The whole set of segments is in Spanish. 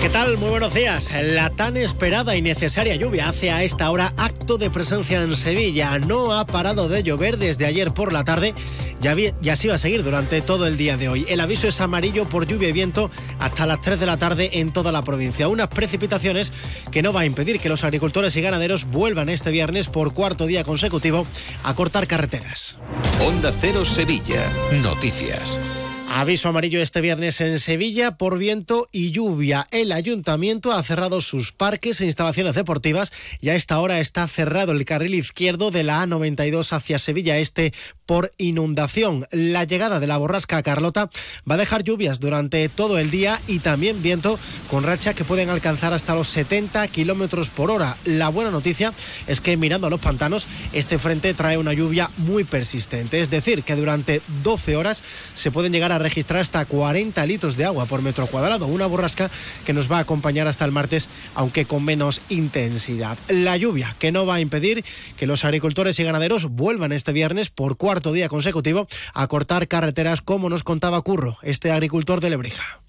¿Qué tal? Muy buenos días. La tan esperada y necesaria lluvia hace a esta hora acto de presencia en Sevilla. No ha parado de llover desde ayer por la tarde y así va a seguir durante todo el día de hoy. El aviso es amarillo por lluvia y viento hasta las 3 de la tarde en toda la provincia. Unas precipitaciones que no va a impedir que los agricultores y ganaderos vuelvan este viernes por cuarto día consecutivo a cortar carreteras. Onda Cero Sevilla. Noticias. Aviso amarillo este viernes en Sevilla por viento y lluvia. El ayuntamiento ha cerrado sus parques e instalaciones deportivas y a esta hora está cerrado el carril izquierdo de la A92 hacia Sevilla Este por inundación. La llegada de la borrasca Carlota va a dejar lluvias durante todo el día y también viento con rachas que pueden alcanzar hasta los 70 kilómetros por hora. La buena noticia es que mirando a los pantanos, este frente trae una lluvia muy persistente. Es decir, que durante 12 horas se pueden llegar a registrar hasta 40 litros de agua por metro cuadrado. Una borrasca que nos va a acompañar hasta el martes, aunque con menos intensidad. La lluvia que no va a impedir que los agricultores y ganaderos vuelvan este viernes por cuarto día consecutivo a cortar carreteras, como nos contaba Curro, este agricultor de Lebrija.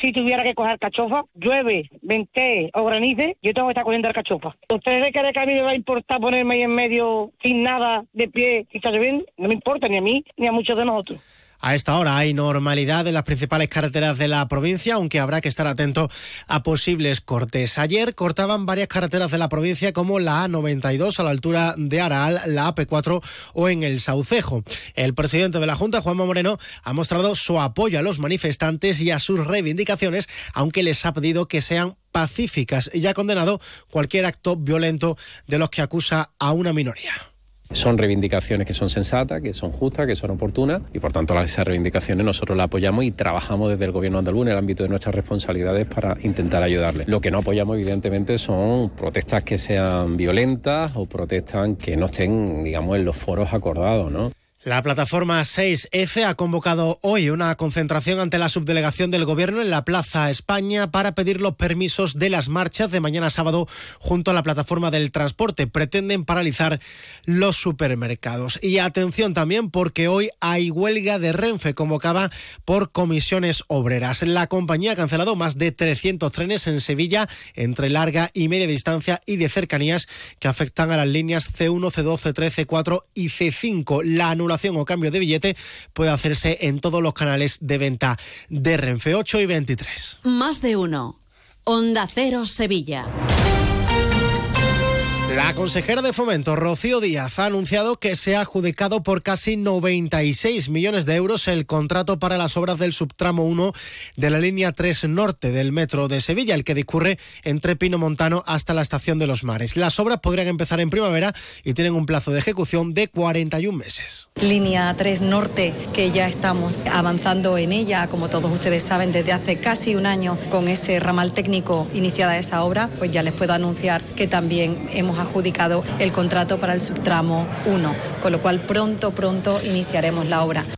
Si tuviera que coger cachofa, llueve, vente o granice, yo tengo que estar cogiendo cachofa. ¿Ustedes creen que a mí me va a importar ponerme ahí en medio sin nada de pie si está lloviendo? No me importa ni a mí ni a muchos de nosotros. A esta hora hay normalidad en las principales carreteras de la provincia, aunque habrá que estar atento a posibles cortes. Ayer cortaban varias carreteras de la provincia como la A92 a la altura de Araal, la AP4 o en el Saucejo. El presidente de la Junta, Juanma Moreno, ha mostrado su apoyo a los manifestantes y a sus reivindicaciones, aunque les ha pedido que sean pacíficas y ha condenado cualquier acto violento de los que acusa a una minoría. Son reivindicaciones que son sensatas, que son justas, que son oportunas y por tanto esas reivindicaciones nosotros las apoyamos y trabajamos desde el gobierno andaluz en el ámbito de nuestras responsabilidades para intentar ayudarles. Lo que no apoyamos evidentemente son protestas que sean violentas o protestas que no estén, digamos, en los foros acordados, ¿no? La plataforma 6F ha convocado hoy una concentración ante la subdelegación del Gobierno en la Plaza España para pedir los permisos de las marchas de mañana sábado junto a la plataforma del transporte. Pretenden paralizar los supermercados. Y atención también porque hoy hay huelga de Renfe convocada por comisiones obreras. La compañía ha cancelado más de 300 trenes en Sevilla entre larga y media distancia y de cercanías que afectan a las líneas C1, C2, C3, C4 y C5. La anulación o cambio de billete puede hacerse en todos los canales de venta de Renfe 8 y 23. Más de uno. Onda Cero Sevilla. La consejera de Fomento, Rocío Díaz, ha anunciado que se ha adjudicado por casi 96 millones de euros el contrato para las obras del subtramo 1 de la línea 3 norte del metro de Sevilla, el que discurre entre Pino Montano hasta la estación de los Mares. Las obras podrían empezar en primavera y tienen un plazo de ejecución de 41 meses. Línea 3 norte, que ya estamos avanzando en ella, como todos ustedes saben, desde hace casi un año con ese ramal técnico iniciada esa obra, pues ya les puedo anunciar que también hemos adjudicado el contrato para el subtramo 1, con lo cual pronto, pronto iniciaremos la obra.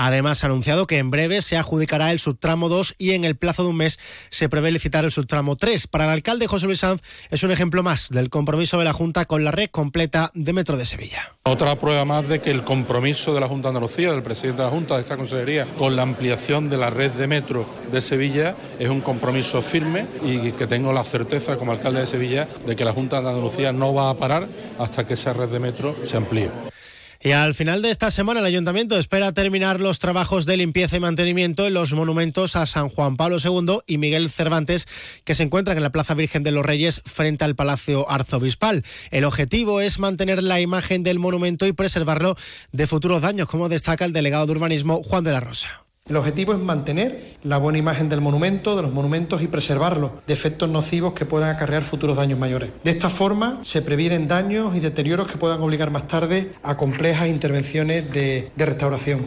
Además, ha anunciado que en breve se adjudicará el subtramo 2 y en el plazo de un mes se prevé licitar el subtramo 3. Para el alcalde José Luis Sanz es un ejemplo más del compromiso de la Junta con la red completa de Metro de Sevilla. Otra prueba más de que el compromiso de la Junta de Andalucía, del presidente de la Junta, de esta consejería, con la ampliación de la red de metro de Sevilla es un compromiso firme y que tengo la certeza como alcalde de Sevilla de que la Junta de Andalucía no va a parar hasta que esa red de metro se amplíe. Y al final de esta semana el ayuntamiento espera terminar los trabajos de limpieza y mantenimiento en los monumentos a San Juan Pablo II y Miguel Cervantes que se encuentran en la Plaza Virgen de los Reyes frente al Palacio Arzobispal. El objetivo es mantener la imagen del monumento y preservarlo de futuros daños, como destaca el delegado de urbanismo Juan de la Rosa. El objetivo es mantener la buena imagen del monumento, de los monumentos y preservarlos de efectos nocivos que puedan acarrear futuros daños mayores. De esta forma se previenen daños y deterioros que puedan obligar más tarde a complejas intervenciones de, de restauración.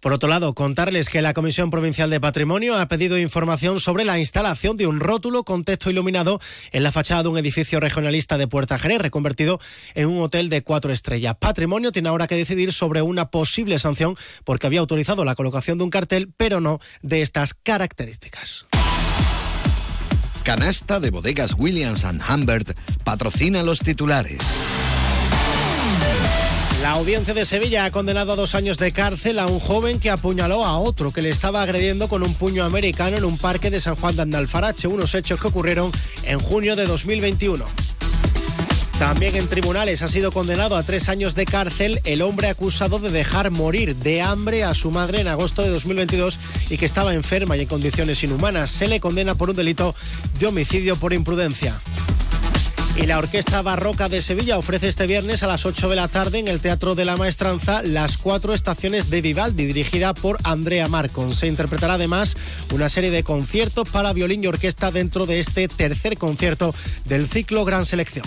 Por otro lado, contarles que la Comisión Provincial de Patrimonio ha pedido información sobre la instalación de un rótulo con texto iluminado en la fachada de un edificio regionalista de Puerta Jerez, reconvertido en un hotel de cuatro estrellas. Patrimonio tiene ahora que decidir sobre una posible sanción porque había autorizado la colocación de un cartel, pero no de estas características. Canasta de bodegas Williams ⁇ Humbert patrocina los titulares. La audiencia de Sevilla ha condenado a dos años de cárcel a un joven que apuñaló a otro que le estaba agrediendo con un puño americano en un parque de San Juan de Andalfarache, unos hechos que ocurrieron en junio de 2021. También en tribunales ha sido condenado a tres años de cárcel el hombre acusado de dejar morir de hambre a su madre en agosto de 2022 y que estaba enferma y en condiciones inhumanas. Se le condena por un delito de homicidio por imprudencia. Y la Orquesta Barroca de Sevilla ofrece este viernes a las 8 de la tarde en el Teatro de la Maestranza las cuatro estaciones de Vivaldi, dirigida por Andrea Marcon. Se interpretará además una serie de conciertos para violín y orquesta dentro de este tercer concierto del ciclo Gran Selección.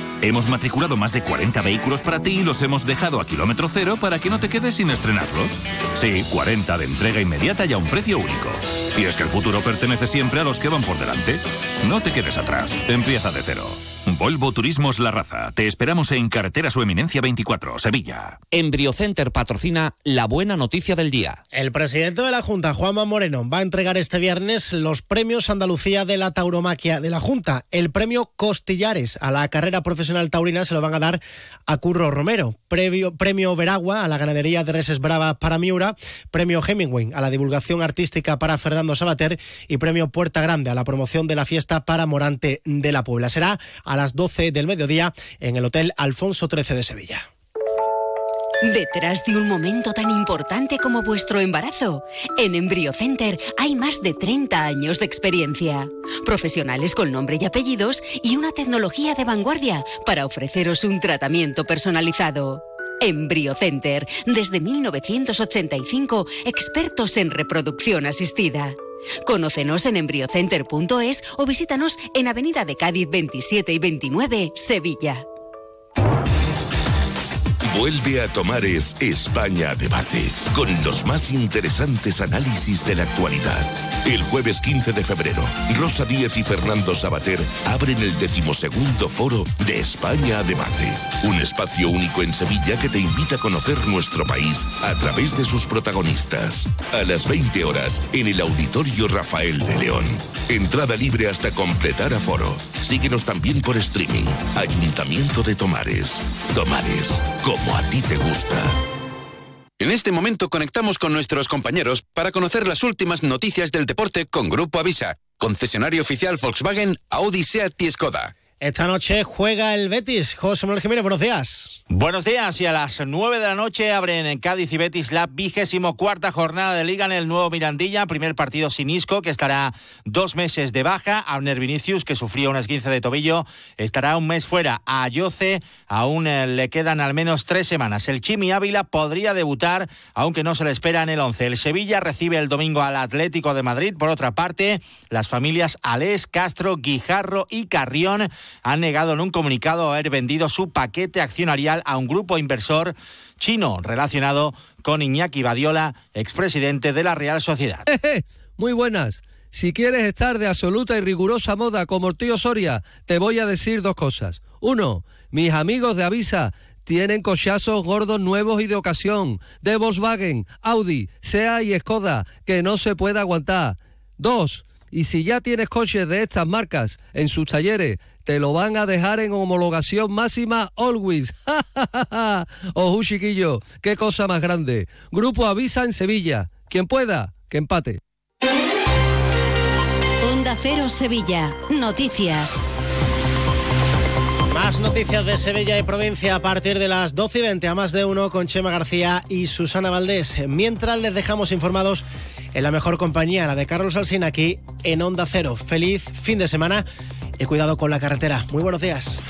Hemos matriculado más de 40 vehículos para ti y los hemos dejado a kilómetro cero para que no te quedes sin estrenarlos. Sí, 40 de entrega inmediata y a un precio único. Y es que el futuro pertenece siempre a los que van por delante. No te quedes atrás. Empieza de cero. Volvo Turismos La Raza. Te esperamos en Carretera Su Eminencia 24, Sevilla. Embriocenter patrocina la buena noticia del día. El presidente de la Junta, Juanma Moreno, va a entregar este viernes los premios Andalucía de la Tauromaquia de la Junta. El premio Costillares a la carrera profesional taurina se lo van a dar a Curro Romero. Previo, premio Veragua a la ganadería de reses bravas para Miura. Premio Hemingway a la divulgación artística para Fernando Sabater. Y premio Puerta Grande a la promoción de la fiesta para Morante de la Puebla. Será a las 12 del mediodía en el Hotel Alfonso XIII de Sevilla. Detrás de un momento tan importante como vuestro embarazo, en EmbryoCenter hay más de 30 años de experiencia. Profesionales con nombre y apellidos y una tecnología de vanguardia para ofreceros un tratamiento personalizado. EmbryoCenter, desde 1985, expertos en reproducción asistida. Conócenos en embryocenter.es o visítanos en Avenida de Cádiz 27 y 29, Sevilla. Vuelve a Tomares España Debate, con los más interesantes análisis de la actualidad. El jueves 15 de febrero, Rosa Díez y Fernando Sabater abren el decimosegundo foro de España Debate, un espacio único en Sevilla que te invita a conocer nuestro país a través de sus protagonistas. A las 20 horas, en el Auditorio Rafael de León. Entrada libre hasta completar aforo. Síguenos también por streaming. Ayuntamiento de Tomares. Tomares, como a ti te gusta. En este momento conectamos con nuestros compañeros para conocer las últimas noticias del deporte con Grupo Avisa, concesionario oficial Volkswagen, Audi, Seat y Skoda. Esta noche juega el Betis. José Manuel Jiménez, buenos días. Buenos días y a las 9 de la noche abren en Cádiz y Betis la vigésimo cuarta jornada de Liga en el nuevo Mirandilla. Primer partido sin Isco, que estará dos meses de baja. Abner Vinicius, que sufrió una esguince de tobillo, estará un mes fuera. A Ayoce aún eh, le quedan al menos tres semanas. El Chimi Ávila podría debutar, aunque no se le espera en el 11. El Sevilla recibe el domingo al Atlético de Madrid. Por otra parte, las familias Alés, Castro, Guijarro y Carrión han negado en un comunicado haber vendido su paquete accionarial a un grupo inversor chino relacionado con Iñaki Badiola, expresidente de la Real Sociedad. Muy buenas. Si quieres estar de absoluta y rigurosa moda como el tío Soria, te voy a decir dos cosas. Uno, mis amigos de Avisa tienen cochazos gordos nuevos y de ocasión, de Volkswagen, Audi, SEA y Skoda, que no se puede aguantar. Dos, y si ya tienes coches de estas marcas en sus talleres, te lo van a dejar en homologación máxima always. Ojo, chiquillo, qué cosa más grande. Grupo Avisa en Sevilla. Quien pueda, que empate. Onda Cero Sevilla. Noticias. Más noticias de Sevilla y provincia a partir de las 12 y 20 a más de uno con Chema García y Susana Valdés. Mientras les dejamos informados en la mejor compañía, la de Carlos Alsina aquí en Onda Cero. Feliz fin de semana y cuidado con la carretera. Muy buenos días.